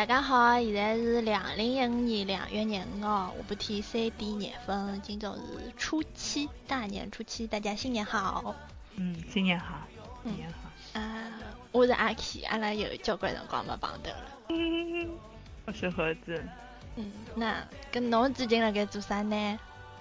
大家好，现在是两零一五年两月廿五号下半天三点廿分，今朝是初七，大年初七，大家新年好。嗯，新年好，新年好。啊，我是阿 K，阿拉有交关辰光没碰头了。我是盒子。嗯，那跟侬最近辣盖做啥呢？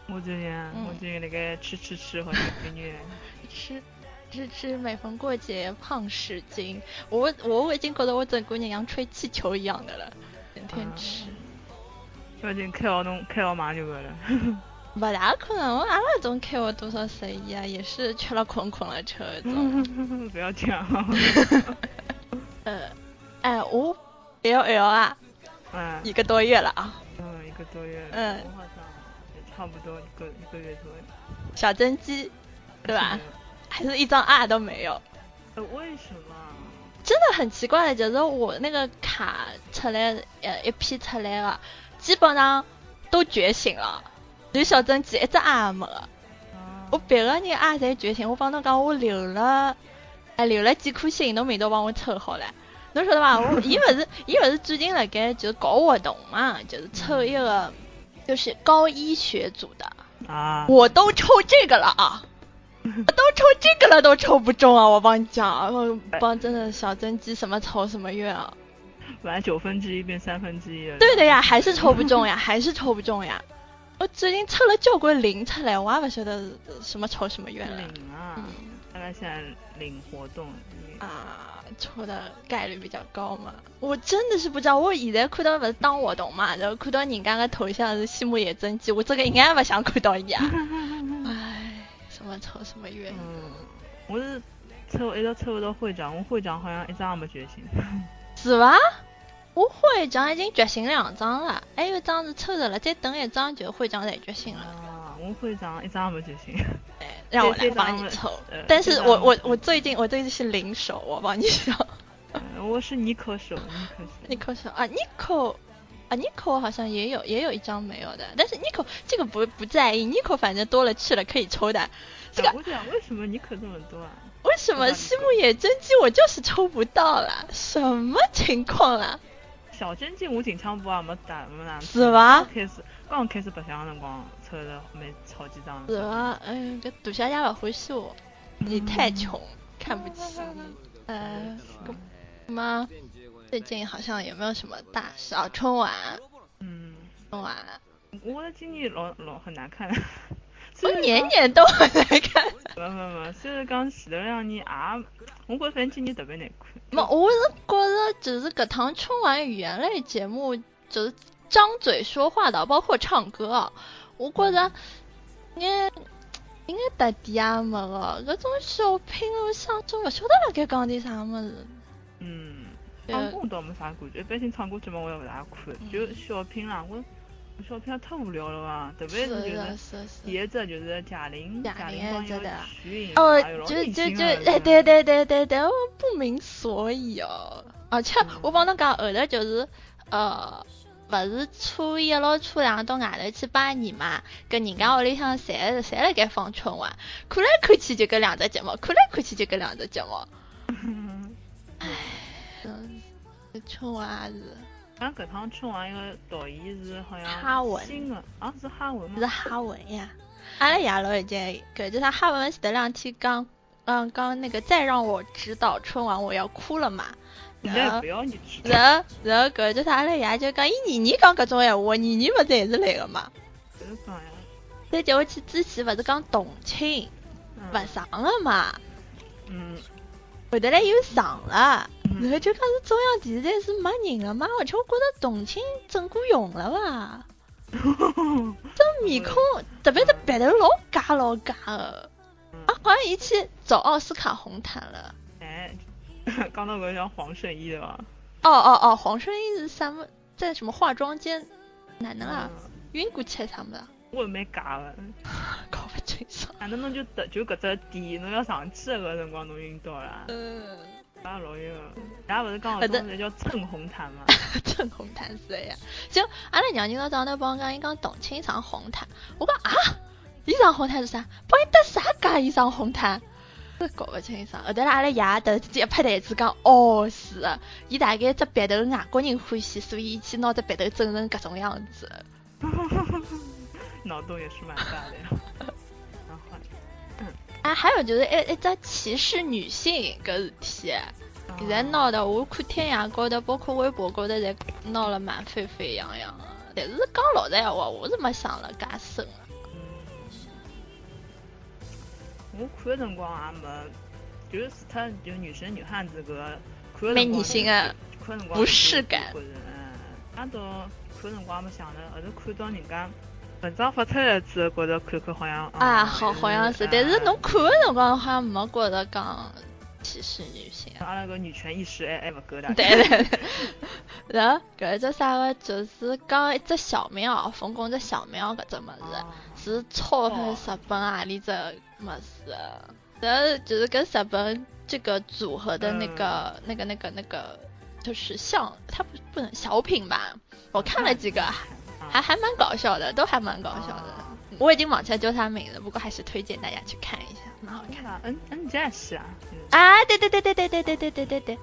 我最近，我最近辣盖吃吃吃和女女。吃。吃吃，每逢过节胖十斤。我我已经觉得我整个人像吹气球一样的了，天天吃。要紧开好弄开好马就个了。不大可能，我阿拉种开了多少十一啊？也是吃了困困了吃种。不要讲。呃，哎，我 L L 啊，嗯，一个多月了啊。嗯，一个多月。嗯。我好像也差不多一个一个月左右。小增肌，对吧？还是一张二都没有，呃，为什么？真的很奇怪的，就是我那个卡出来，呃，一批出来了，基本上都觉醒了，就小增肌一只二也没了。我别个人二侪觉醒，我帮侬讲，我留了，哎，留了几颗星，侬明朝帮我抽好了。侬晓得吧？我伊勿是伊勿是最近辣盖就是搞活动嘛，就是抽一个，就是高医学组的啊，我都抽这个了啊。都抽这个了，都抽不中啊！我帮你讲，我帮真的小甄姬什么抽什么月啊！本来九分之一变三分之一了。对的呀，还是抽不中呀，还是抽不中呀！我最近抽了交关零出来，我也不晓得什么抽什么月了。零啊！大概现在领活动啊，抽的概率比较高嘛。我真的是不知道，我现在看到不是当活动嘛，然后看到人家的头像是西木野增肌，我这个应该不想看到伊啊！唉。什么抽什么月？嗯，我是抽一直抽不到会长，我会长好像一张也没觉醒。是吧？我会长已经觉醒两张了，还有一张是抽着了，再等一张就会长才觉醒了。啊，我会长一张也没觉醒。哎，让我来帮你抽。但是我我我最近我最近是零手，我帮你抽。我是尼克手，尼克手。尼克手啊，尼克。啊，Nico 好像也有，也有一张没有的，但是 Nico 这个不不在意，Nico 反正多了去了可以抽的。这个我讲为什么 Nico 这么多啊？为什么西木野真姬我就是抽不到了？什么情况啦？小真机我经常不啊没打没打。是吧？开始刚开始白相的辰光抽的没超几张。是吧？哎，这杜小姐不欢喜我，你太穷，看不起你。呃，什么？最近好像也没有什么大事啊？春晚，嗯，春晚，我的今年老老很难看，我年年都会来看。没没没，虽然讲前头两年也，我觉反正今年特别难看。没，我是觉着就是搿趟春晚语言类节目，就是张嘴说话的，包括唱歌，我觉着应该应该特点也没个，搿种小品我想中勿晓得辣盖讲点啥物事。嗯。唱歌倒没啥感觉，一般性唱歌节目我也勿大看，就小品啦，我小品也太无聊了吧，特别是就是第一只就是贾玲，贾玲帮一个徐颖，哦，就就就哎对对对对对，我不明所以哦，而且我帮侬讲后头就是呃，不是初一咯初两到外头去拜年嘛，跟人家屋里向侪侪辣盖放春晚，看来看去就搿两只节目，看来看去就搿两只节目，唉。春晚是，像搿趟春晚一个导演是好像哈文。新的，啊是哈文吗？是哈文呀，阿拉爷老已经搿就他哈文前头两天刚，嗯刚那个再让我指导春晚我要哭了嘛，然后然后然后搿就是阿拉爷就讲伊年年讲搿种闲话，年年勿是还是来个嘛，是讲呀，再叫我去之前勿是讲同庆，勿上了嘛，嗯。后头来又上了，然后就讲是中央电视台是没人了嘛，而且我觉得同庆整过容了吧，这面孔特别是鼻头老假老假的，啊，好像一去找奥斯卡红毯了。哎，刚到个叫黄圣依的吧？哦哦哦，黄圣依是什么在什么化妆间哪能啊？晕过去他们的？我也没假的。搞不清楚。反正侬就得就搿只点，侬要上去个辰光侬晕倒了。嗯。啊老晕个，家勿是讲搿种才叫蹭红毯嘛？蹭红毯是呀。就阿拉娘今朝早头帮我讲，伊讲董卿上红毯，我讲啊，伊上红毯是啥？帮伊搭啥假？伊上红毯？是搞不清爽。后头阿拉爷突然之间一拍台子讲，哦是，伊大概只鼻头外国人欢喜，所以去拿只鼻头整成搿种样子。脑洞也是蛮大的呀。啊，还有就是一一只歧视女性搿事体，现在闹的，我看天涯高头，包括微博高头，侪闹了蛮沸沸扬扬的。但是讲老实闲话，我是没想了介深。我看的辰光也没，就是他就女生女汉子个，没女性啊，不适感。嗯，那都看辰光没想的，后头看到人家文章发出来之后，觉着看看好像啊，好好像是，但是侬看的辰光好像没觉着讲歧视女性。阿拉个女权意识还还不够的。对对对。然后搿只啥个，就是讲一只小庙，冯巩只小庙搿只么子，是抄日本阿里只。么事，然后就是跟日本这个组合的那个、那个、那个、那个，就是像它不不能小品吧？我看了几个，还还蛮搞笑的，都还蛮搞笑的。我已经忘记叫他名了，不过还是推荐大家去看一下，蛮好看。嗯嗯，这也是啊。啊，对对对对对对对对对对对。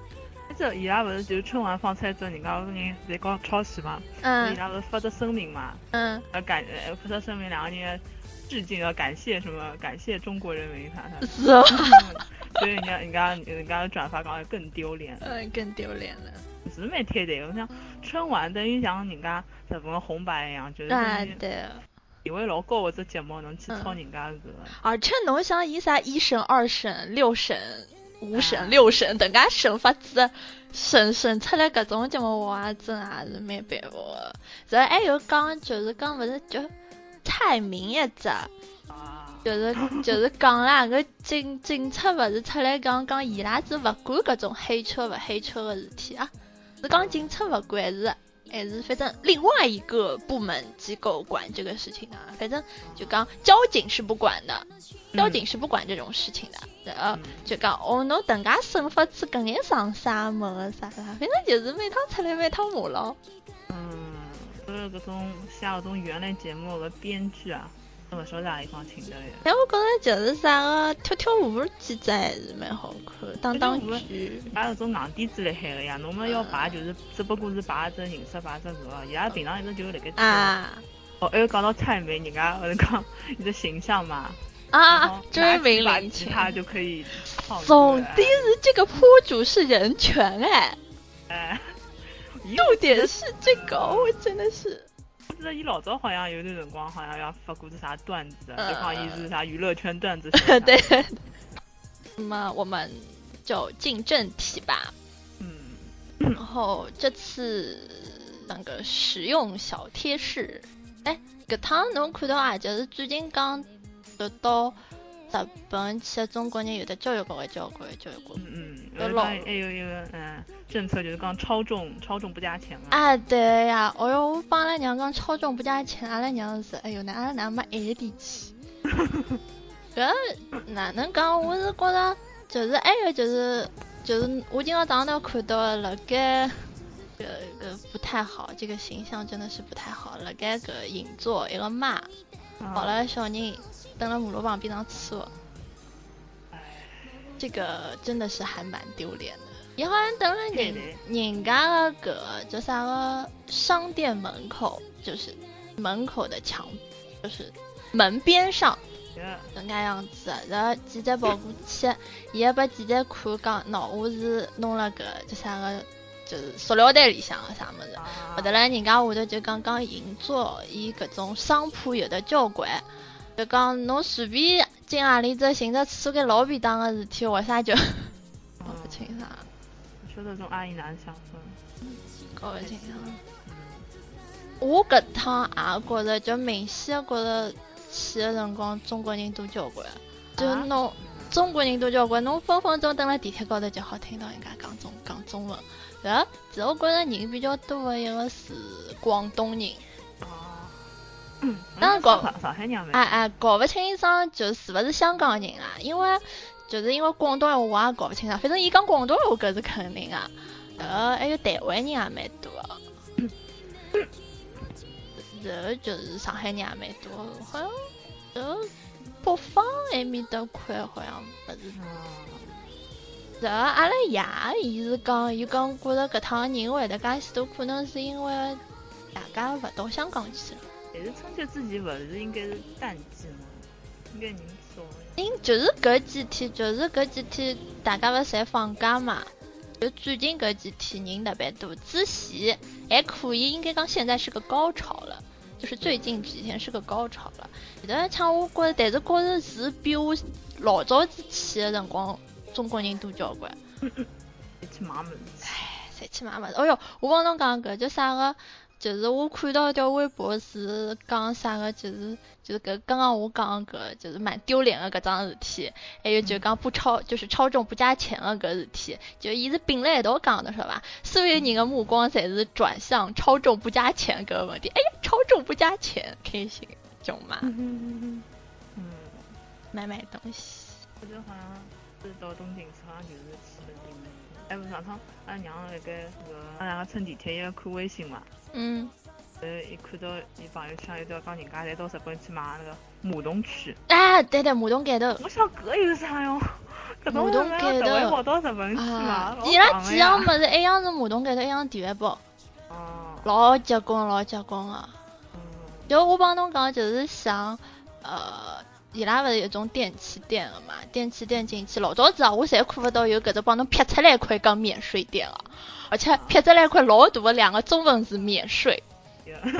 这伊拉不是就是春晚放出来之后，人家人在搞抄袭嘛？嗯。伊拉不是发的声明嘛？嗯。呃，感呃发的声明，两个人。致敬要感谢什么？感谢中国人民，他他是啊，所以人家人家人家转发讲更丢脸了，嗯，更丢脸了，是蛮贴的。我想春晚等于像人家日本红白一样，就是对，地位老高或者节目能去抄人家个。而且侬想伊啥一审、二审、六审、五审、六审等噶审法子审审出来搿种节目，我真也是蛮佩服的。然后还有讲就是讲勿是就。蔡明一只，就是就是讲啦，个警警察勿是出来讲讲，伊拉是勿管搿种黑车勿黑车个事体啊，是讲警察勿管是还是反正另外一个部门机构管这个事情啊，反正就讲交警是不管的，交警是不管这种事情的，然后就讲哦，侬等噶审法子搿眼上啥么啥啥，反正就是每趟出来每趟骂咯。嗯所有搿种像搿种原来节目个编剧啊，都勿晓得哪地方请的来。但我觉着就是啥个跳跳舞几只还是蛮好看，当当剧。摆搿种硬底子来海个呀，侬们要摆就是只不过是摆只形式，摆只个，伊拉平常一直就辣盖。啊。哦，还有讲到蔡梅，人家勿是讲你的形象嘛？啊，追名林檎，他就可以。总的是这个铺主是人权哎。哎。重点是这个，我真的是。我记得伊老早好像有段辰光，好像要发过只啥段子，就讲伊是啥娱乐圈段子。对。那么我们就进正题吧。嗯。然后这次那个实用小贴士，哎，搿趟侬看到啊，就是最近刚得到。日本去的中国人有的教育局的交关教育局，嗯嗯，还有一个嗯政策就是讲超重超重不加钱嘛。啊对呀，哦哟，我帮阿拉娘讲超重不加钱，阿拉娘是哎哟，那阿拉娘没挨点去。搿哪能讲？我是觉着就是还有就是就是我今朝早上头看到了该搿个不太好，这个形象真的是不太好。了该搿银座一个妈抱了小人。等了马路旁边上车，这个真的是还蛮丢脸的。伊好像等了人人家的个叫啥个商店门口，就是门口的墙，就是门边上，能噶样子。然后记者跑过去，伊还把记者看讲，喏，我是弄了个叫啥个，就是塑料袋里向的啥么子。后头来人家下头就讲讲银座，伊搿种商铺有的交关。就讲侬随便进何里只寻只厕所，间老便当个事体，为啥就搞勿清爽？晓得种阿姨哪能想法？搞勿清爽。我搿趟也觉着，就明显觉着去个辰光中国人多交关，就侬中国人多交关，侬分分钟蹲辣地铁高头就好听到人家讲中讲中文。然后，其实我觉着人比较多的一个是广东人。当然搞上海人哎哎，搞不清爽就是不是香港人啊？因为就是因为广东话我也搞不清爽，反正伊讲广东话搿是肯定啊。呃，还有台湾人也蛮多，然后就是上海人也蛮多，好像呃北方埃面搭块好像不是。然后阿拉爷伊是讲，伊讲觉着搿趟人会得介许多，可能是因为大家勿到香港去了。但是春节之前勿是应该是淡季吗？应该人少。因就是搿几天，就是搿几天大家勿侪放假嘛，就最近搿几天人特别多。之前还可以，应该讲现在是个高潮了，就是最近几天是个高潮了。现在像我觉着，但是觉着是比我老早子去的辰光。中国人多交关，侪去买物事。唉，侪去买物事。哎哟，我帮侬讲搿就啥个？就是我看到一条微博是讲啥个？就是就是搿刚刚我讲搿就是蛮丢脸的搿桩事体。还有就讲不超就是超重不加钱的搿事体，就伊是并辣一道讲的是伐？所有人的目光侪是转向超重不加钱搿个问题。哎呀，超重不加钱，开心，中嘛？嗯，买买东西。我觉得好像。到东京去好像就是去了定门。哎，不上趟阿拉娘辣盖那个，阿拉两个乘地铁，伊在看微信嘛。嗯。呃，一看到伊朋友圈，有条讲人家侪到日本去买那个马桶区。哎，对对，马桶盖头。我想搿有啥用？马桶盖头。跑到日本去嘛？伊拉几样物事，一样是马桶盖头，一样地位包。哦。老结棍，老结棍啊！嗯。就我帮侬讲，就是想，呃。伊拉勿是有种电器店了嘛？电器店进去老早子啊，我侪看勿到有搿只帮侬撇出来一块讲免税店了，而且撇出来一块老大的两个中文字免税。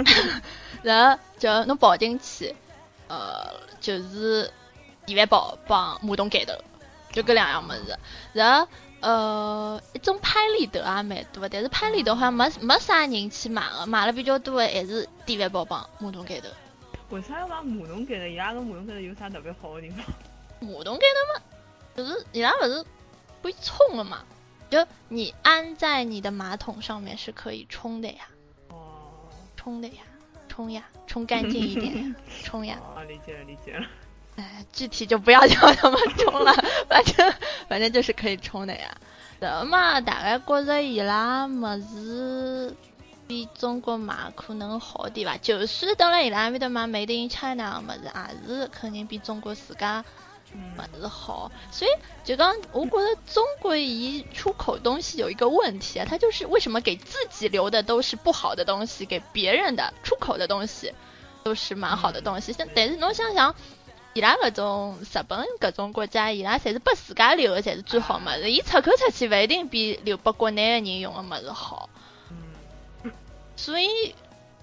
然后就侬跑进去，呃，就是地位宝帮马桶盖头，就搿两样物事。然后呃，一种拍立得也蛮多，但是拍立得好像没没啥人去买个，买了比较多的还是地位宝帮马桶盖头。为啥要买马桶盖呢？伊拉个马桶盖头有啥特别好的地方？马桶盖头嘛，就是伊拉不是可以冲的嘛？就你安在你的马桶上面是可以冲的呀。哦。冲的呀，冲呀，冲干净一点，冲呀。哦，理解了，理解了。哎，具体就不要叫他们冲了，反正反正就是可以冲的呀。这嘛，大概觉着伊拉么子。比中国买可能好点吧，就算等了伊拉埃面搭买 Made in China 个么子，也是肯定比中国自家么子好。所以就讲，我觉得中国一出口东西有一个问题啊，它就是为什么给自己留的都是不好的东西，给别人的出口的东西都是蛮好的东西。像但是侬想想，伊拉搿种日本搿种国家，伊拉侪是拨自家留的才是最好么子，伊出口出去勿一定比留拨国内的人用的么子好。所以，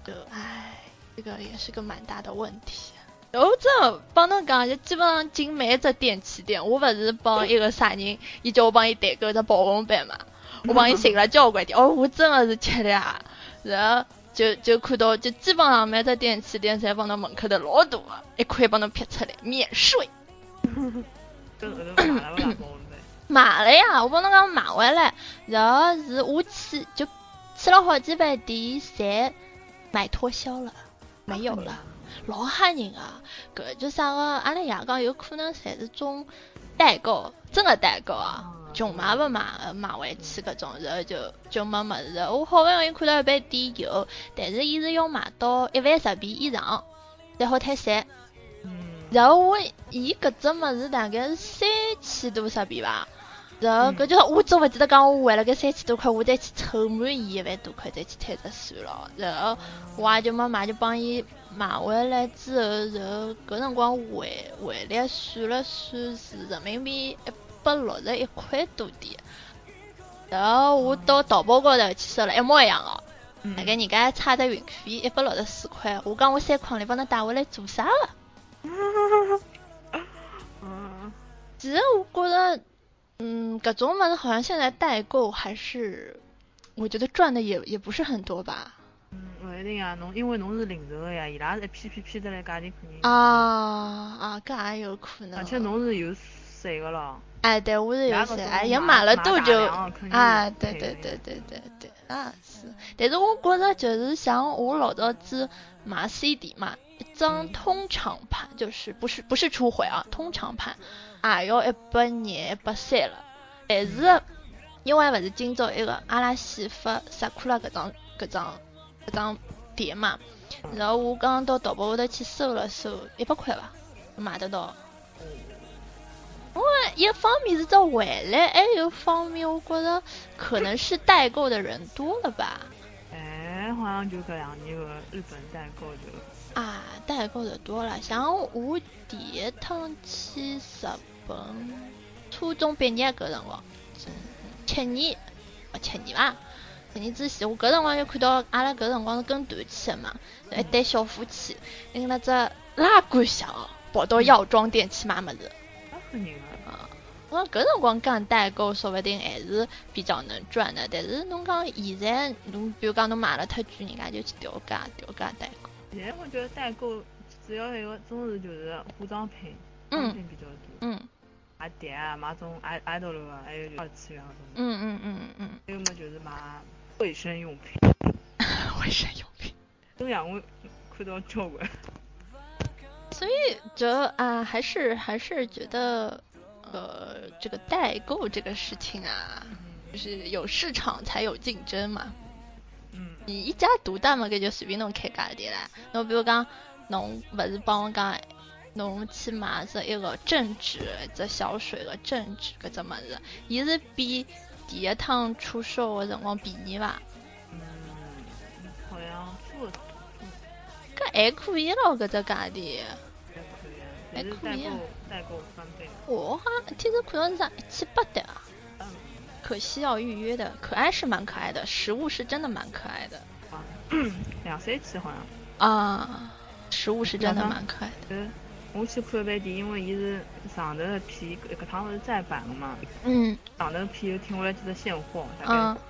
就唉，这个也是个蛮大的问题。然后这帮侬讲，就基本上进每一只电器店，我不是帮一个啥人，伊叫我帮伊代购只保温杯嘛，我帮伊寻了交关店。哦，我真的是吃的啊！然后就就看到，就基本上每只电器店侪放到门口头老大，一块帮侬撇出来免税。买 了呀，我帮侬讲买回来，然后是我去就。吃了好几百店，侪卖脱销了，没有了，老吓人啊！搿就啥个？阿拉爷讲有可能侪是种代购，真的代购啊，穷买勿买，买回去搿种，然后就就没么子。我好勿容易看到一杯店有，但是伊是要买到一万日币以上然后退税。然后我伊搿只物事大概是三千多日币吧。然后，搿就我总勿记得讲，我为了搿三千多块，我再去凑满伊一万多块再去退只算了。然后我也就没买，就帮伊买回来之后，然后搿辰光汇汇率算了算是人民币一百六十一块多点。然后我到淘宝高头去搜了，一模一样的，大概人家差的运费一百六十四块。我讲我三块钿帮侬带回来做啥了？其实我觉着。嗯，搿种物事好像现在代购还是，我觉得赚的也也不是很多吧。嗯，勿一定啊，侬因为侬是零售的呀，伊拉是一批批批得来价钿肯定。啊啊，搿也有可能。而且侬是有税个咯。哎，对，我是有税，哎，也买了多就，啊，对对对对对对，那是。但是我觉着就是像我老早子买 CD 嘛，一张通常盘就是不是不是初回啊，通常盘。也要一百廿、一百三了，但是因为勿是今朝一个阿拉西发萨库拉搿张搿张搿张碟嘛，然后我刚刚到淘宝高头去搜了搜，一百块伐，买得到。一方面是在回来，还有方面我觉着可能是代购的人多了吧。哎，好像就这两年个日本代购就啊，代购的多了。像我第一趟去日本，初中毕业搿辰光，七年，七年伐？七年之前，我搿辰光就看到阿拉搿辰光是跟团去的嘛，一对小夫妻拎了只拉杆箱，跑到药妆店去买物事。啊，我搿辰光干代购，说不定还是比较能赚的。但是侬讲现在，侬比如讲侬买了太贵，人家就去调价，调价代购。现在我觉得代购主要一个种是就是化妆品，化妆品比较多。嗯。买碟啊，买种爱爱豆了，还有二次元那种。嗯嗯嗯嗯。还有么就是买卫生用品。卫生用品。都让我看到交关。所以就啊，还是还是觉得，呃，这个代购这个事情啊，就是有市场才有竞争嘛。嗯。你一家独大嘛，搿就随便侬开价钿啦。侬比如讲，侬勿是帮我讲，侬去买只一个正纸，只小水个正纸搿只物事，伊是比第一趟出售个辰光便宜伐？嗯，好像不。搿还可以咯，搿只价钿。还可以啊，代购翻倍。我好像听说看到是啥一千八的啊。嗯。可惜要预约的，可爱是蛮可爱的，实物是真的蛮可爱的。啊，两三千好像。啊，实物是真的蛮可爱的。嗯，我去看爿店，因为伊是上头的片，搿趟是再版了嘛。嗯。上头片又听下来几只现货，大概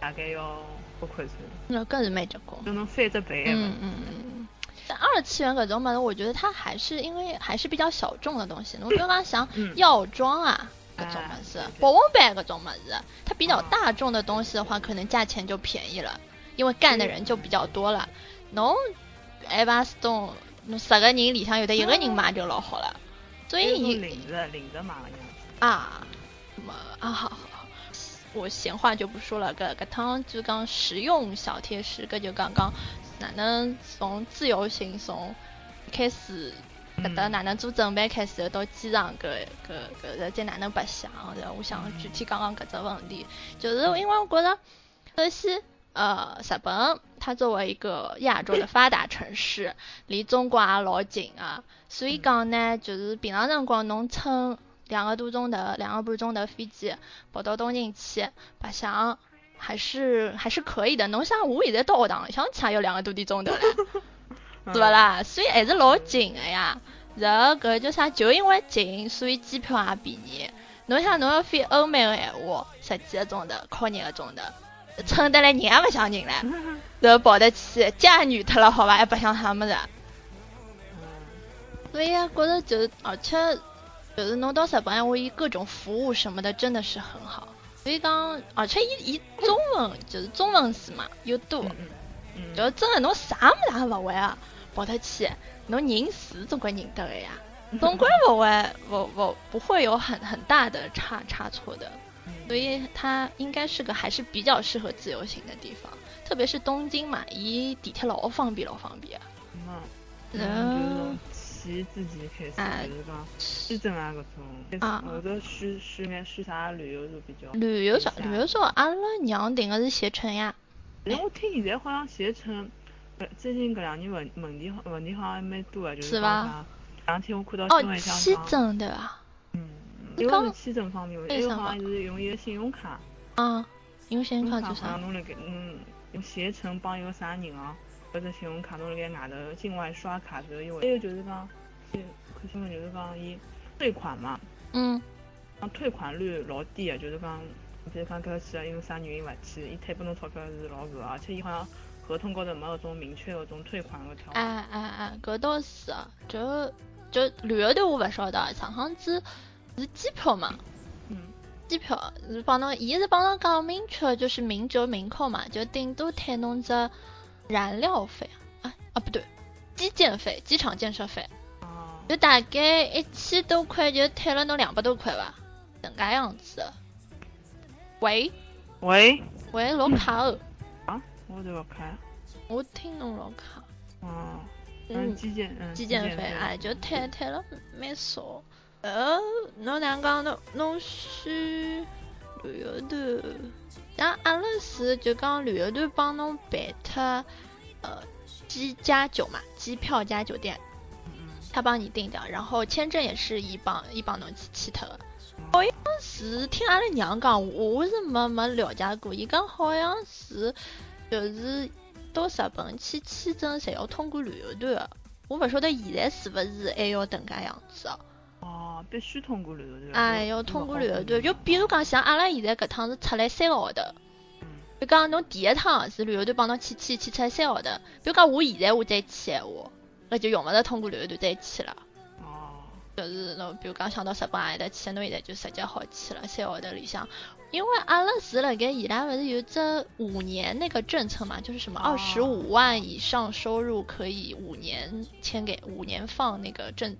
大概要八块钱。那更是蛮结棍。就能翻只倍。嗯嗯嗯。但二次元搿种嘛，我觉得它还是因为还是比较小众的东西。侬比如讲像药妆啊，搿种物事，保温杯搿种物事，它比较大众的东西的话，可能价钱就便宜了，因为干的人就比较多了。侬一把种，侬十个人里向有的一个人买就老好了。所以你领着领着买个样子。啊，么啊好好好，我闲话就不说了，搿搿趟就讲实用小贴士，搿就刚刚。哪能从自由行从开始，搿搭哪能做准备开始，到机场搿搿搿再哪能白相？然后我想具体讲讲搿只问题，就是因为我觉着，首先，呃，日本它作为一个亚洲的发达城市，离中国也老近啊，所以讲呢，就是平常辰光侬乘两个多钟头、两个半钟头飞机跑到东京去白相。还是还是可以的，侬想我现在到学堂里向去也要两个多点钟头了，是不啦？所以还是老近的呀。然后搿叫啥？就因为近，所以机票也便宜。侬想侬要飞欧美的闲话，十几个钟头，靠廿个钟头，撑得来人也勿想人了。然后跑得去，家女脱了好伐？还白相啥物事？所以啊，觉着就而且就是侬到日本，我伊各种服务什么的真的是很好。所以讲，而且伊伊中文就是中文字嘛又多，就真的侬啥物事也勿会啊，跑得去，侬认死总归认得个呀，总归勿会勿勿不会有很很大的差差错的，所以它应该是个还是比较适合自由行的地方，特别是东京嘛，伊地铁老方便老方便。嗯。骑自己开始，就是讲市政啊，搿种，或者选选眼选啥旅游就比较。旅游啥，旅游啥，阿拉娘订的是携程呀。哎，我听现在好像携程，最近搿两年问问题问题好像还蛮多的，就是讲。两天我看到新闻上讲。哦，签证对伐？嗯。一个是签证方面，一个好像是用一个信用卡。嗯，用信用卡做啥？弄了个嗯，用携程帮一个啥人啊？或者信用卡侬辣盖外头境外刷卡是有，还有就是讲，看新闻就是讲伊退款嘛，嗯，讲退款率老低的，就是讲，比如讲搿去因为啥原因勿去，伊退拨侬钞票是老贵，而且伊好像合同高头没搿种明确搿种退款个条。哎哎哎，搿倒是，就就旅游的我勿晓得，上趟子是机票嘛，嗯，机票是帮侬，伊是帮侬讲明确，就是明折明扣嘛，就顶多退侬只。燃料费啊啊不对，基建费、机场建设费，就大概一千多块，就退了侬两百多块吧，能噶样子。喂喂喂，老卡哦。啊，我都要开。我听侬老卡。哦。嗯，基建嗯。基建费哎，就退退了蛮少。呃，侬哪讲侬侬选旅游团，像阿拉是就讲旅游团帮侬办脱，呃，机加酒嘛，机票加酒店，他帮你订掉，然后签证也是一帮一帮侬去签脱的。好像是听阿拉娘讲，我是没没了解过，伊讲好像是就是到日本去签证，侪要通过旅游团的。我勿晓得现在是勿是还要等介样子哦。哦，必须通过旅游团。哎，要通过旅游团，就比如讲像阿拉现在搿趟是出来三个号头，就讲侬第一趟是旅游团帮侬去去去出来三个号头，比如讲我现在我再去闲话，那就用勿着通过旅游团再去了。哦。就是侬比如讲想到日本阿里搭去，侬现在就直接好去了三个号头里向。因为阿拉是辣盖伊拉勿是有这五年那个政策嘛，就是什么二十五万以上收入可以五年签给五年放那个政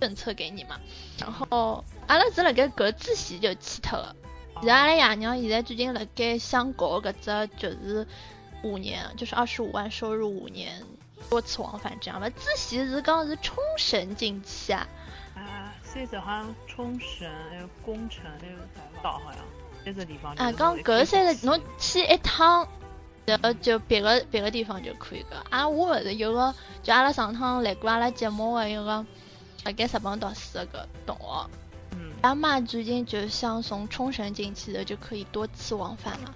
政策给你嘛。然后阿拉是辣盖搿之前就去脱了。然后阿拉爷娘现在最近辣盖想搞搿只就是五年，就是二十五万收入五年多次往返这样嘛。之前是讲是冲绳进去啊。啊，现在好像冲绳还有宫城那个岛好像。啊，讲搿三个侬去一趟，然后就别个别个地方就可以个。啊，我勿是有个，就阿拉上趟来过阿拉节目个一个，辣盖日本读书个同学，嗯，阿妈最近就想从冲绳进去的，就可以多次往返了。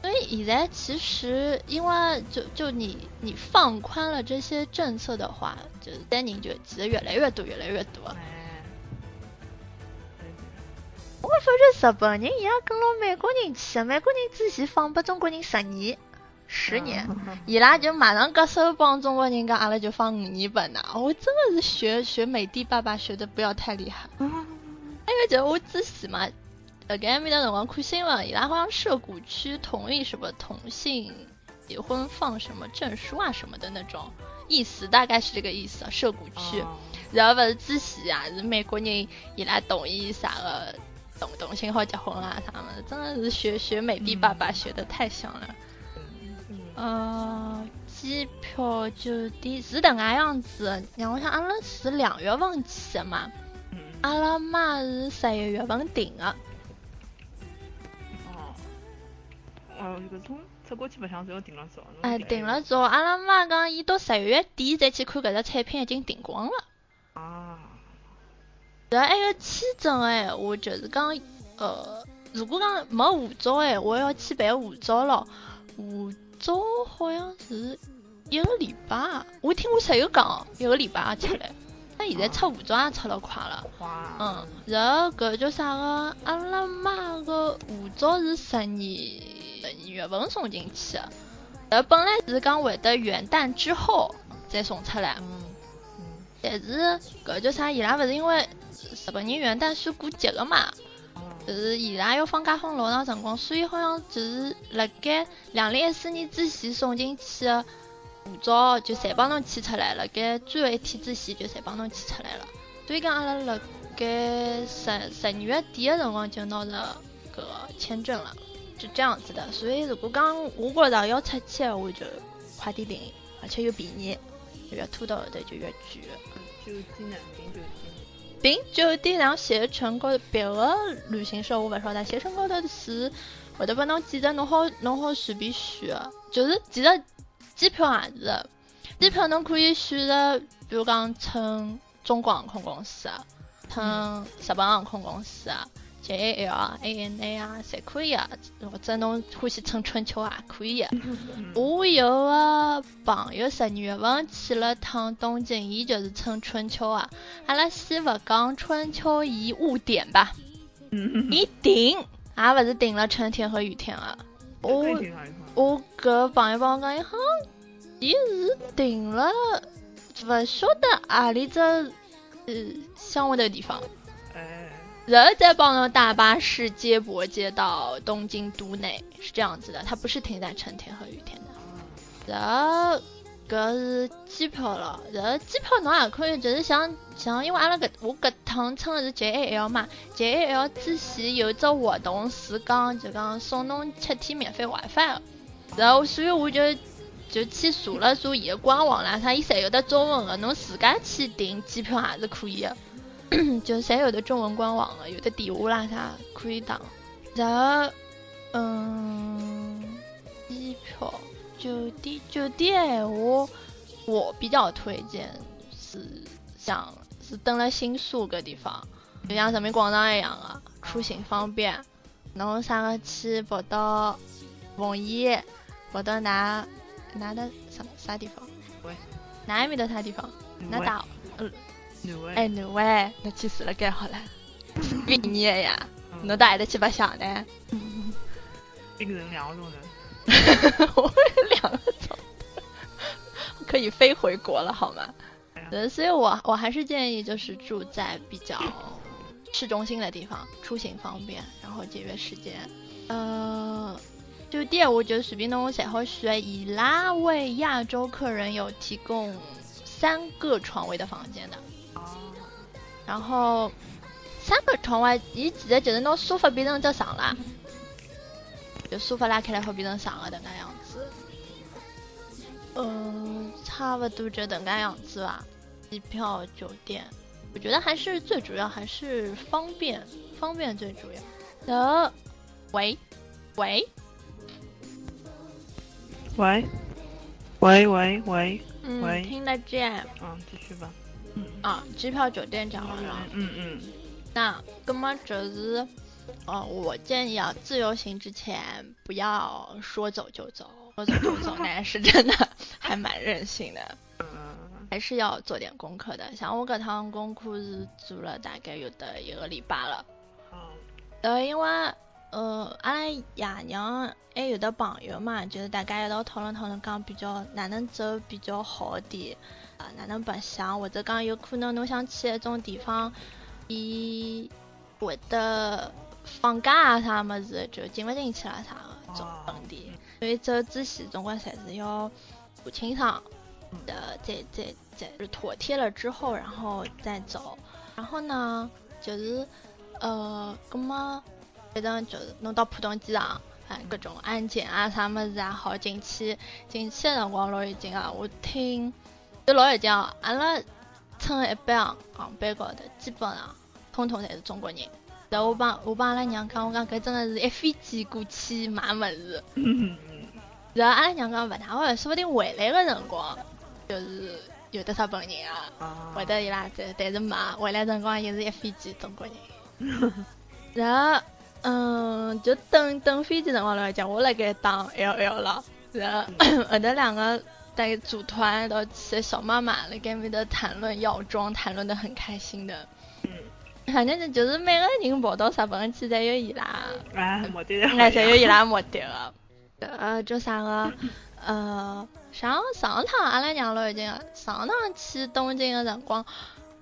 所以现在其实因为就就你你放宽了这些政策的话，就是单人就其实越来越多越来越多。发觉日本人伊拉跟牢美国人去，美国人之前放拨中国人十年、十年，伊拉就马上割手帮中国人讲，阿拉就放五年本呐。我真的是学学美帝爸爸学的不要太厉害。还有就我之前嘛，呃，给埃面的辰光看新闻，伊拉好像涉谷区同意什么同性结婚放什么证书啊什么的那种意思，大概是这个意思。涉谷区，然后不是之前啊，是美国人伊拉同意啥个。同同性好结婚啊，他们真的是学学美帝爸爸学的太像了。呃，机票酒店是这个样子，让我想阿拉是两月份去的嘛，阿拉妈是十一月份订的。哦，哦，搿种出国去白相是要订了早。哎，订了早，阿拉妈讲伊到十一月底再去看搿只产品已经订光了。啊。然后还有签证哎，我就是讲，呃，如果讲没护照哎，我要去办护照了。护照好像是一个礼拜，我听我室友讲一个礼拜出来。那现在出护照也出了快了。嗯，然后搿叫啥个？阿拉妈个护照是十二月份送进去的，然后本来是讲会得元旦之后再送出来。嗯。但是搿叫啥？伊拉勿是因为。日本人元旦是过节的嘛，就是伊拉要放假放老长辰光，所以好像就是辣盖两零一四年之前送进去的护照就侪帮侬签出来了，盖最后一天之前就侪帮侬签出来了。所以讲阿拉辣盖十十二月底的辰光就拿着个签证了，就这样子的。所以如果讲我觉着要出去的话，就快点订，而且又便宜，越拖到后头就越贵。酒店呢？订酒店。订酒店像携程高头别个旅行社我勿晓得，携程高头是会得帮侬几只，侬好侬好随便选，就是其实机票也是，机票侬可以选择，比如讲乘中国航空公司啊，乘日本航空公司啊。A L 啊，A N A 啊，侪可以啊，或者侬欢喜乘春秋啊，可以。我有个朋友十二月份去了趟东京，伊就是乘春秋啊。阿拉先勿讲春秋，伊误点吧。伊订，也勿是订了春天和雨天啊。我我搿朋友帮我讲，伊好，伊是订了，勿晓得何里只呃相位的地方。然后再帮侬大巴士接驳接到东京都内，是这样子的，它不是停在成田和羽田的。然后搿是机票了，然后机票侬也可以，就是像像因为阿拉搿我搿趟乘的是 JAL 嘛，JAL 之前有只活动是讲就讲送侬七天免费 WiFi，然后所以我就就去查了查伊个官网啦，啥伊侪有得中文的，侬自家去订机票还是可以的。就侪有的中文官网了，有的电话啦啥可以打。然后，嗯，机票、酒店、酒店闲话，我比较推荐是像是登了新宿个地方，就像人民广场一样的，出行方便。侬啥个去跑到奉贤，跑到哪哪的啥啥地方？哪埃面的啥地方？哪大？嗯。哎，南汇，那去死了该好了。毕业呀，侬到埃搭去白相呢？冰人两个钟头。我两个钟头，可以飞回国了好吗？所以，我我还是建议就是住在比较市中心的地方，出行方便，然后节约时间。呃。酒店我觉得随便侬选好选，伊拉为亚洲客人有提供三个床位的房间的。哦。然后三个床位，伊其实就是拿沙发变成只床啦，就沙发拉开来会变成床的那样子。嗯，差不多就等个样子吧。机票、酒店，我觉得还是最主要还是方便，方便最主要。的，喂，喂。喂，喂喂喂喂，听得见？嗯，继续吧。嗯啊，机票、酒店讲完了。嗯嗯。那，那么就是，呃，我建议啊，自由行之前不要说走就走，说走就走，那是真的 还蛮任性的。嗯。还是要做点功课的。像我这趟功课是做了大概有的一个礼拜了。嗯。呃，因为。呃，阿拉爷娘还有的朋友嘛，就是大家一道讨论讨论，讲比较哪能走比较好点，啊，哪能白相，或者讲有可能侬想去一种地方，伊会得放假啊啥么子就进不进去了啥个种问题。所以走之前总归还是要不清爽的，再再再是妥帖了之后，然后再走。然后呢，就是呃，那么。反正就是弄到浦东机场，哎，各种安检啊，啥么子啊，好进去，进去的辰光老已经啊，我听就老已经啊，阿拉乘一班航班高头，基本上通通侪是中国人。然后我帮我帮阿拉娘讲，我讲搿真的是一飞机过去买物事。然后阿拉娘讲勿大会，说不定回来个辰光就是有的啥本人啊，会得伊拉在，但是没回来辰光也是一飞机中国人。然后。嗯，就等等飞机辰光来讲，我辣盖当 L L 了，然后 后头两个在组团到去小妈妈辣盖面头谈论药妆，谈论的很开心的。嗯，反正就就是每个人跑到日本去，侪有伊拉，哎，目的的，哎，侪有伊拉目的的。呃，叫啥个？呃，上上趟阿拉娘了已经，上趟去东京的辰光，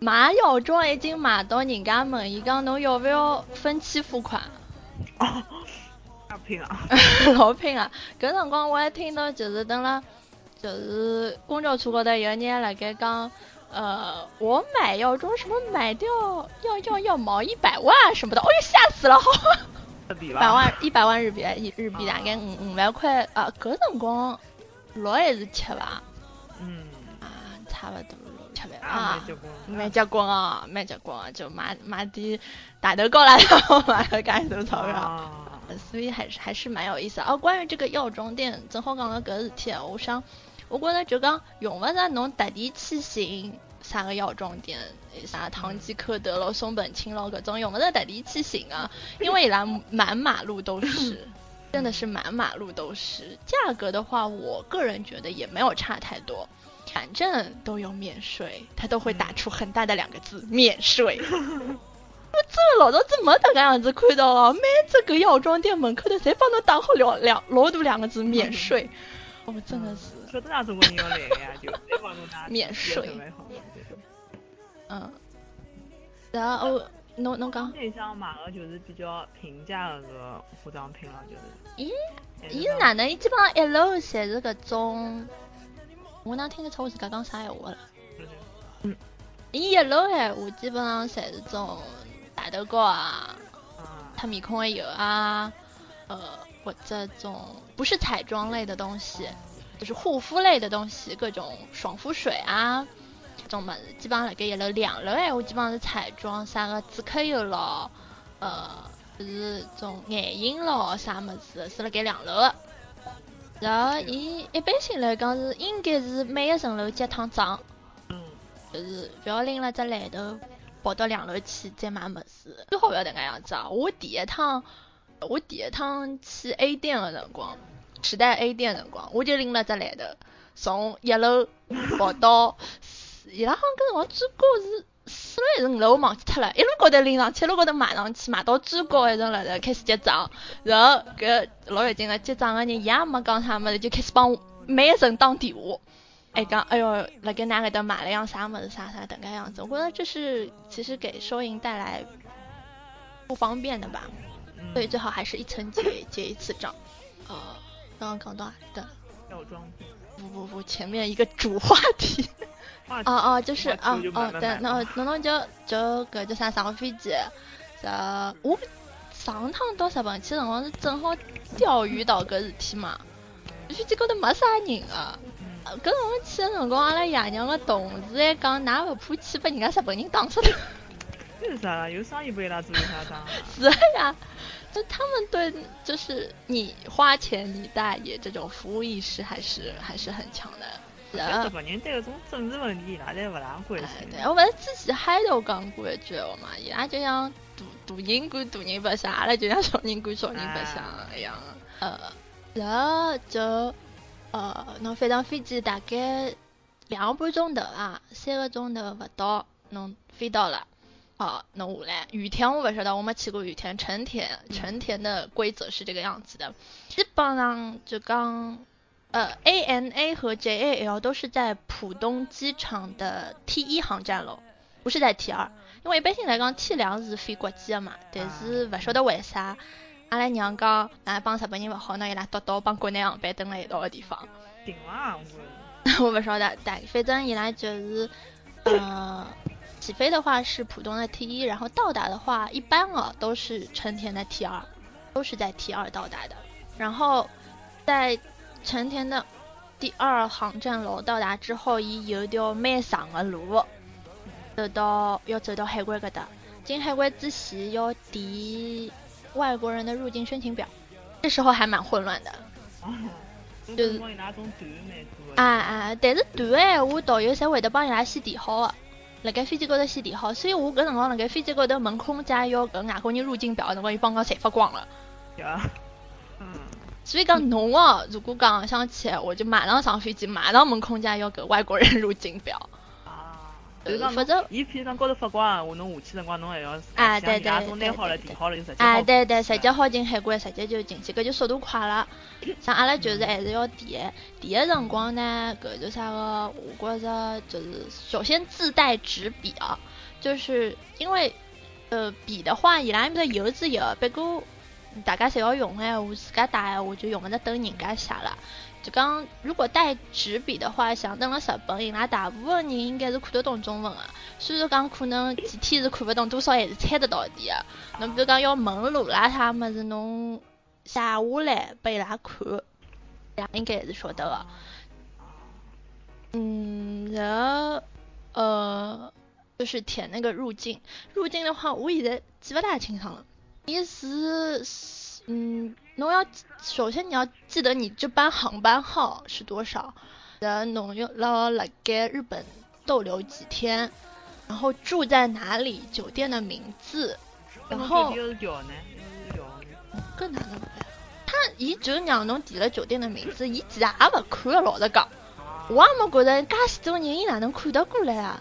买药妆已经买到人家问伊讲，侬要不要分期付款？哦，老拼啊！老拼啊！搿辰光我还听到，就是等了，就是公交车高头有人辣盖讲，呃，我买药妆什么买掉要要要毛一百万什么的，哦哟吓死了！好，百万一百万日币，一日币大概五五万块啊！搿辰光六还是七吧？嗯啊，差不多。啊，蛮结棍啊，蛮结棍啊，就买买点大头膏啦，然后买了干多钞票，所以还是还是蛮有意思啊。关于这个药妆店，正好讲到搿事体，我想，我觉着就讲用勿着侬特地去寻啥个药妆店，啥唐吉诃德咯、松本清咯搿种，用勿着特地去寻啊，因为伊拉满马路都是，真的是满马路都是。价格的话，我个人觉得也没有差太多。反正都有免税，他都会打出很大的两个字“免税”。我做了老早子没这个样子看到啊，每这个药妆店门口的谁帮侬打好两两老多两个字“免税”。我真的是。晓得哪中国人要来呀？就帮侬打免税。嗯。然后，侬侬讲。你想买的就是比较平价的个化妆品了，就是。咦？伊是哪能？伊基本上一楼侪是搿种。我哪听得出我自家讲啥闲话了？嗯，伊一楼闲话基本上侪是种大头膏啊，擦面孔的油啊，呃，或者种不是彩妆类的东西，就是护肤类的东西，各种爽肤水啊，种么子，基本上辣盖一楼，两楼闲话基本上是彩妆，啥个止咳油咯，呃，就是种眼影咯，啥么子是辣盖两楼个。然后伊一般性来讲是应该是每个层楼结趟账，嗯，就是不要拎了只篮头跑到两楼去再买物事，最好不要迭个样子啊！我第一趟，我第一趟去 A 店个辰光，时代 A 店辰光，我就拎了只篮头，从一楼跑到，伊拉好像搿辰光最高是四楼还是五楼，我忘记脱了，一路高头拎上去，一路高头买上去，买到最高一层楼头开始结账，然后搿老有劲个结账个人也没讲啥物事，就开始帮我每一层打电话。哎，讲，哎呦，辣盖哪个搭买了样啥么子啥啥等个样子，我觉得这是其实给收银带来不方便的吧，所以最好还是一层结结一次账。呃，刚刚讲到哪的？药妆。不不不，前面一个主话题。哦哦，就是哦哦，对，那那侬就就搿叫啥上飞机？呃，我上趟到日本去辰光是正好钓鱼岛搿事体嘛，飞机高头没啥人啊。搿辰光去个辰光，阿拉爷娘个同事还讲，㑚勿怕去被人家日本人打出来？为啥啦？有生意拨伊拉做啥打？是呀，就他们对就是你花钱你大爷这种服务意识还是还是很强的。日本人对搿种政治问题伊拉侪勿大关心。对，我勿是之前海头讲过一句话嘛，伊拉就像大大人管大人白相，阿拉就像小人管小人白相一样。呃，然后就。呃，侬飞上飞机大概两个半钟头啊，三个钟头勿到，侬飞到了。好，侬下来。雨天我勿晓得，我没去过雨天。成田，成田的规则是这个样子的，基本上就讲，呃，ANA 和 JAL 都是在浦东机场的 T 一航站楼，不是在 T 二。因为一般性来讲，T 两是飞国际的嘛，但是勿晓得为啥。阿拉娘讲，那帮日本人勿好，那伊拉到到帮国内航班等了一道个地方。定啊，我不晓得，但反正伊拉就是，呃，起飞的话是浦东的 T 一，然后到达的话一般哦都是成田的 T 二，都是在 T 二到达的。然后在成田的第二航站楼到达之后，伊有条蛮长的路，走到要走到海关搿搭，进海关之前要填。外国人的入境申请表，这时候还蛮混乱的。就是啊啊！但是团的闲话，导游侪会得帮伊拉先填好的，辣盖飞机高头先填好。所以我搿辰光辣盖飞机高头问空姐要搿外国人入境表，辰光伊帮我侪发光了。所以讲侬哦，如果讲想去，我就马上上飞机，马上问空姐要搿外国人入境表。否则，伊譬如讲高头发光，我侬下去辰光侬还要啊，对对对对对，啊对对，直接好进海关，直接就进去，搿就速度快了。像阿拉就是还是要填，填的辰光呢，搿就啥个，我觉着就是首先自带纸笔啊，就是因为呃笔的话，伊拉埃面头有是有，不过大家侪要用的闲话，自家带闲话就用勿着等人家写了。就讲，如果带纸笔的话，像等了日本，伊拉大部分人应该是看得懂中文的。虽然讲可能几天是看不懂，多少还是猜得到点的。侬比如讲要问路啦啥么子，侬写下来拨伊拉看，伊拉应该还是晓得的。嗯，然后呃，就是填那个入境，入境的话，我现在记不大清爽了。意思，嗯。侬要首先你要记得你这班航班号是多少，然后侬要辣辣盖日本逗留几天，然后住在哪里，酒店的名字，然后更难了他伊就让侬填了酒店的名字，伊其实也勿看，老实讲，我也没觉得介许多人伊哪能看得过来啊，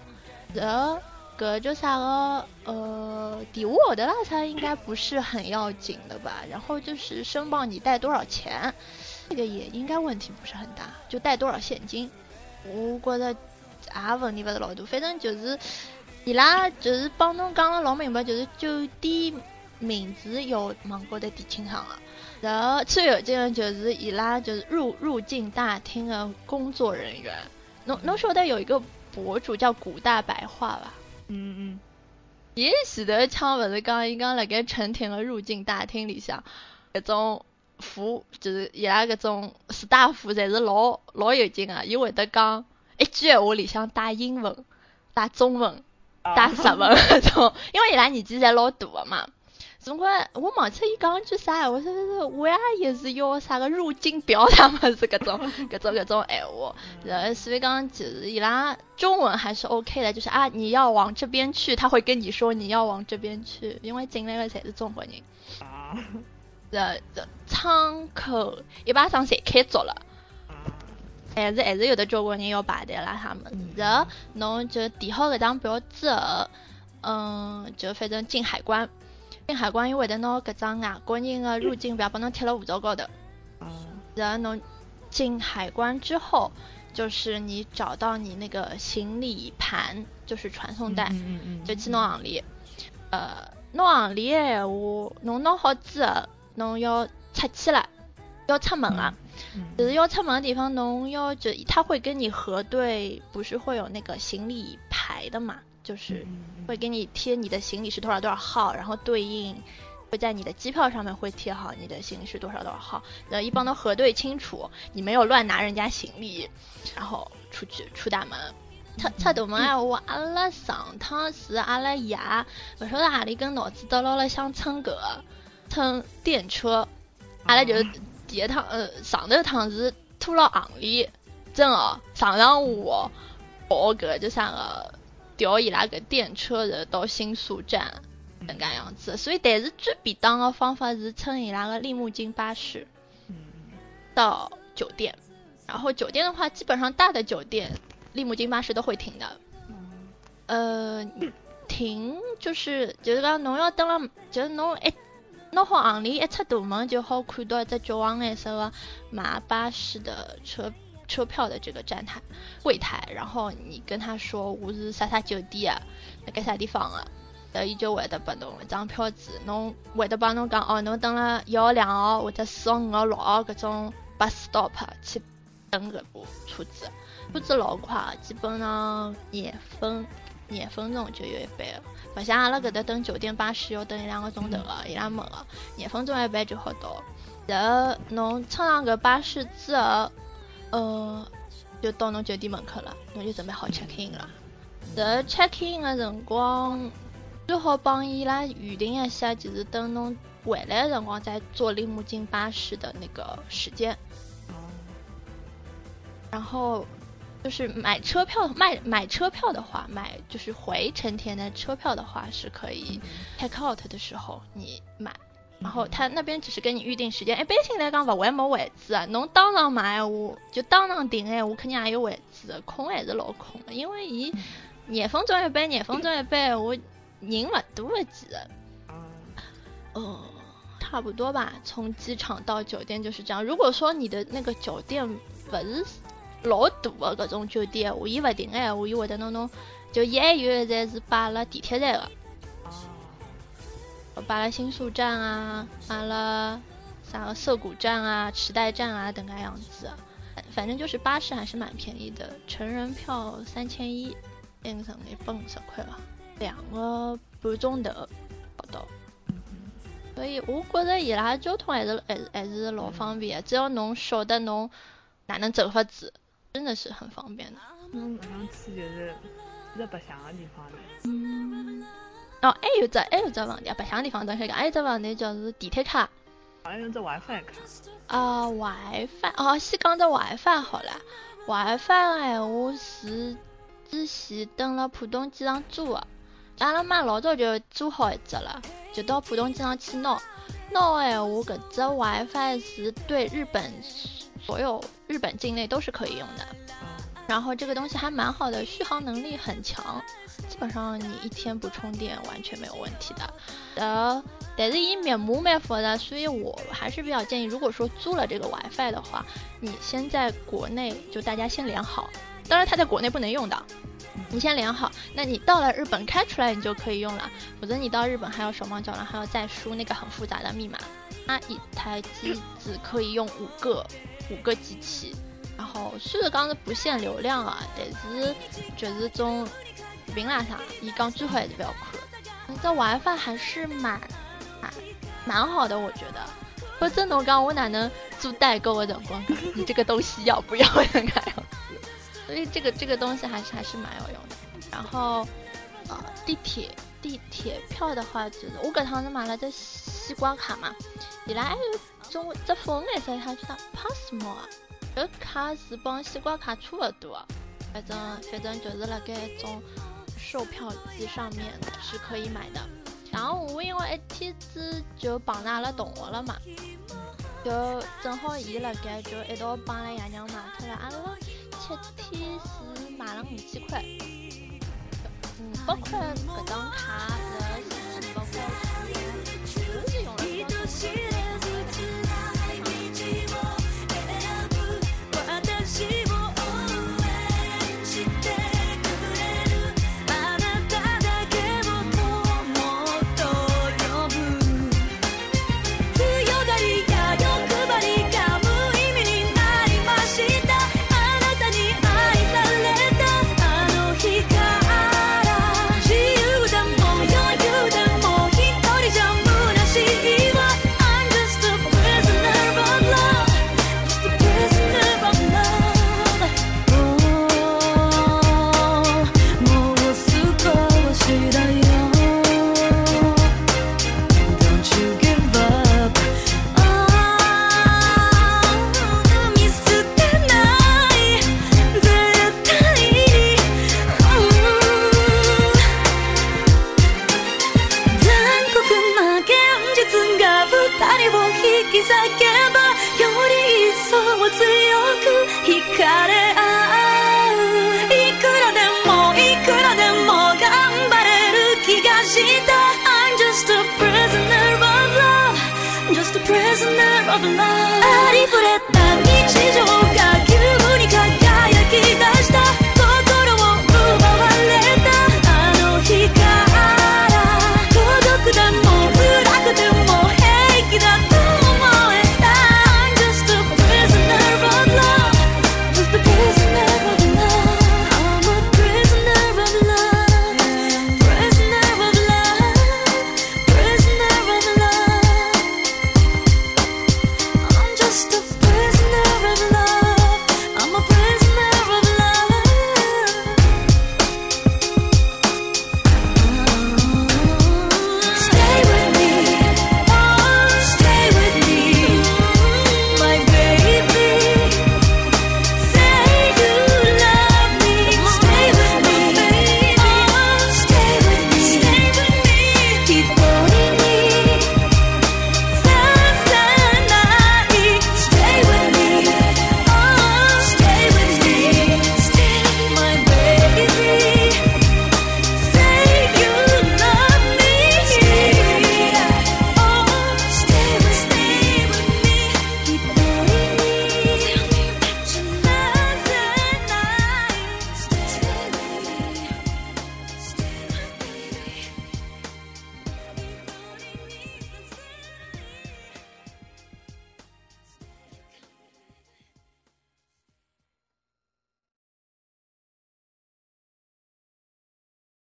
然后。个就啥个呃，抵我的那餐应该不是很要紧的吧？然后就是申报你带多少钱，这个也应该问题不是很大，就带多少现金。我觉得也问题不是老多，反正就是伊拉就是帮侬讲了老明白，就是酒店名字有网高头点清爽了。然后最有劲的就是伊拉就是入入境大厅的工作人员，侬侬晓得有一个博主叫古大白话吧？嗯嗯，伊前头腔勿是讲伊讲辣盖成田个入境大厅里向，搿种服就是伊拉搿种士大夫侪是老老有劲个，伊会得讲一句闲话里向带英文，带中文、带日文那种，因为伊拉年纪侪老大个嘛。总归我忘记伊讲句啥，我说是我也也是要啥个入境表啥么子搿种 搿种搿种闲话，呃，所以讲就是伊拉中文还是 OK 的，就是啊你要往这边去，他会跟你说你要往这边去，因为进来的侪是中国人。啊。呃，窗口一巴掌侪开足了。还是还是有的中国人要排队啦，他们。然后侬就填好搿张表之后，嗯，就反正进海关。进海关，伊会得拿搿张外国人的入境表帮侬贴了护照高头。然后侬进海关之后，就是你找到你那个行李盘，就是传送带，嗯嗯就去拿行李。呃，拿行李的闲话，侬拿好之后，侬要出去了，要出门了。就是要出门的地方，侬要就他会跟你核对，不是会有那个行李牌的嘛？就是会给你贴你的行李是多少多少号，然后对应会在你的机票上面会贴好你的行李是多少多少号，呃，一帮都核对清楚，你没有乱拿人家行李，然后出去出大门。出出大门哎，我阿拉上趟是阿拉爷不晓得哪里根脑子到了了想乘个乘电车，阿拉就第一趟呃上头趟是拖了行李，真哦上上午报个就像个。调伊拉个电车的到新宿站，能噶样子。所以，但是最便当的方法是乘伊拉个利木津巴士，到酒店。然后酒店的话，基本上大的酒店，利木津巴士都会停的。呃，停就是就是讲侬要等了，就是侬一拿好行李一出大门，就好看到一只橘黄颜色的马巴士的车。车票的这个站台柜台，然后你跟他说我是啥啥酒店啊，在该啥地方啊，呃，伊就会得拨侬一张票子，侬会得帮侬讲哦，侬等了一号、两号或者四号、五号、六号搿种 bus stop 去等搿部车子，车子老快，基本上廿分廿分钟就有一班，勿像阿拉搿搭等酒店巴士要等一两个钟头个，伊拉没个，廿分钟一班就好到。然后侬乘上搿巴士之后。呃，就到侬酒店门口了，侬就准备好 check in 了。这 check in 的辰光，最好帮伊拉预定一下，就是等侬回来的辰光再坐铃木金巴士的那个时间。然后就是买车票卖买车票的话，买就是回成田的车票的话，是可以 check out 的时候你买。然后他那边只是跟你预定时间，一般性来讲勿会没位置啊。侬当场买闲话，就当场订闲话，肯定也有位置，空还是老空的。因为伊廿分钟一班，廿分钟一班，我人勿多的其实。哦，差不多吧。从机场到酒店就是这样。如果说你的那个酒店不是老大的搿种酒店，我伊勿订闲话，伊会得弄弄，就一有一站是摆辣地铁站的。摆了新宿站啊，巴拉啥个涩谷站啊、池袋站啊等个样子，反正就是巴士还是蛮便宜的，成人票三千一，变成一百五十块吧，两个半钟头不到。所以我觉着伊拉交通还是还是还是老方便，只要侬晓得侬哪能走法子，真的是很方便的。嗯，上去就是在白相的地方的。嗯。哦，还有只还有只问题啊，白相地方等下讲，还有只问题就是地铁卡，还有只 WiFi 卡。啊，WiFi，哦，先讲只 WiFi 好了，WiFi 的闲话是之前登了浦东机场租的，阿拉妈老早就租好一只了，就到浦东机场去拿。拿的闲话，搿只 WiFi 是对日本所有日本境内都是可以用的。然后这个东西还蛮好的，续航能力很强，基本上你一天不充电完全没有问题的。呃，但是以密码蛮复杂，所以我还是比较建议，如果说租了这个 WiFi 的话，你先在国内就大家先连好，当然它在国内不能用的，你先连好，那你到了日本开出来你就可以用了，否则你到日本还要手忙脚乱，还要再输那个很复杂的密码。它一台机子可以用五个五个机器。然后虽然讲是不限流量啊，但是就是种视频啦啥，伊讲最好还是不要看。这 WiFi 还是蛮蛮蛮好的，我觉得。否则侬讲我哪能做代购的辰光，你这个东西要不要那样子？所以这个这个东西还是还是蛮有用的。然后呃地铁地铁票的话，就是我搿趟是买了只西瓜卡嘛，伊拉还有种只粉颜色，它叫啥 Passmo 啊，搿卡是帮西瓜卡差勿多，反正反正就是辣盖一种售票机上面是可以买的。然后我因为一天子就碰着阿拉同学了嘛，就正好伊辣盖就一道帮阿拉爷娘买脱了，阿拉七天是买了五千块，五百块搿张卡是五百块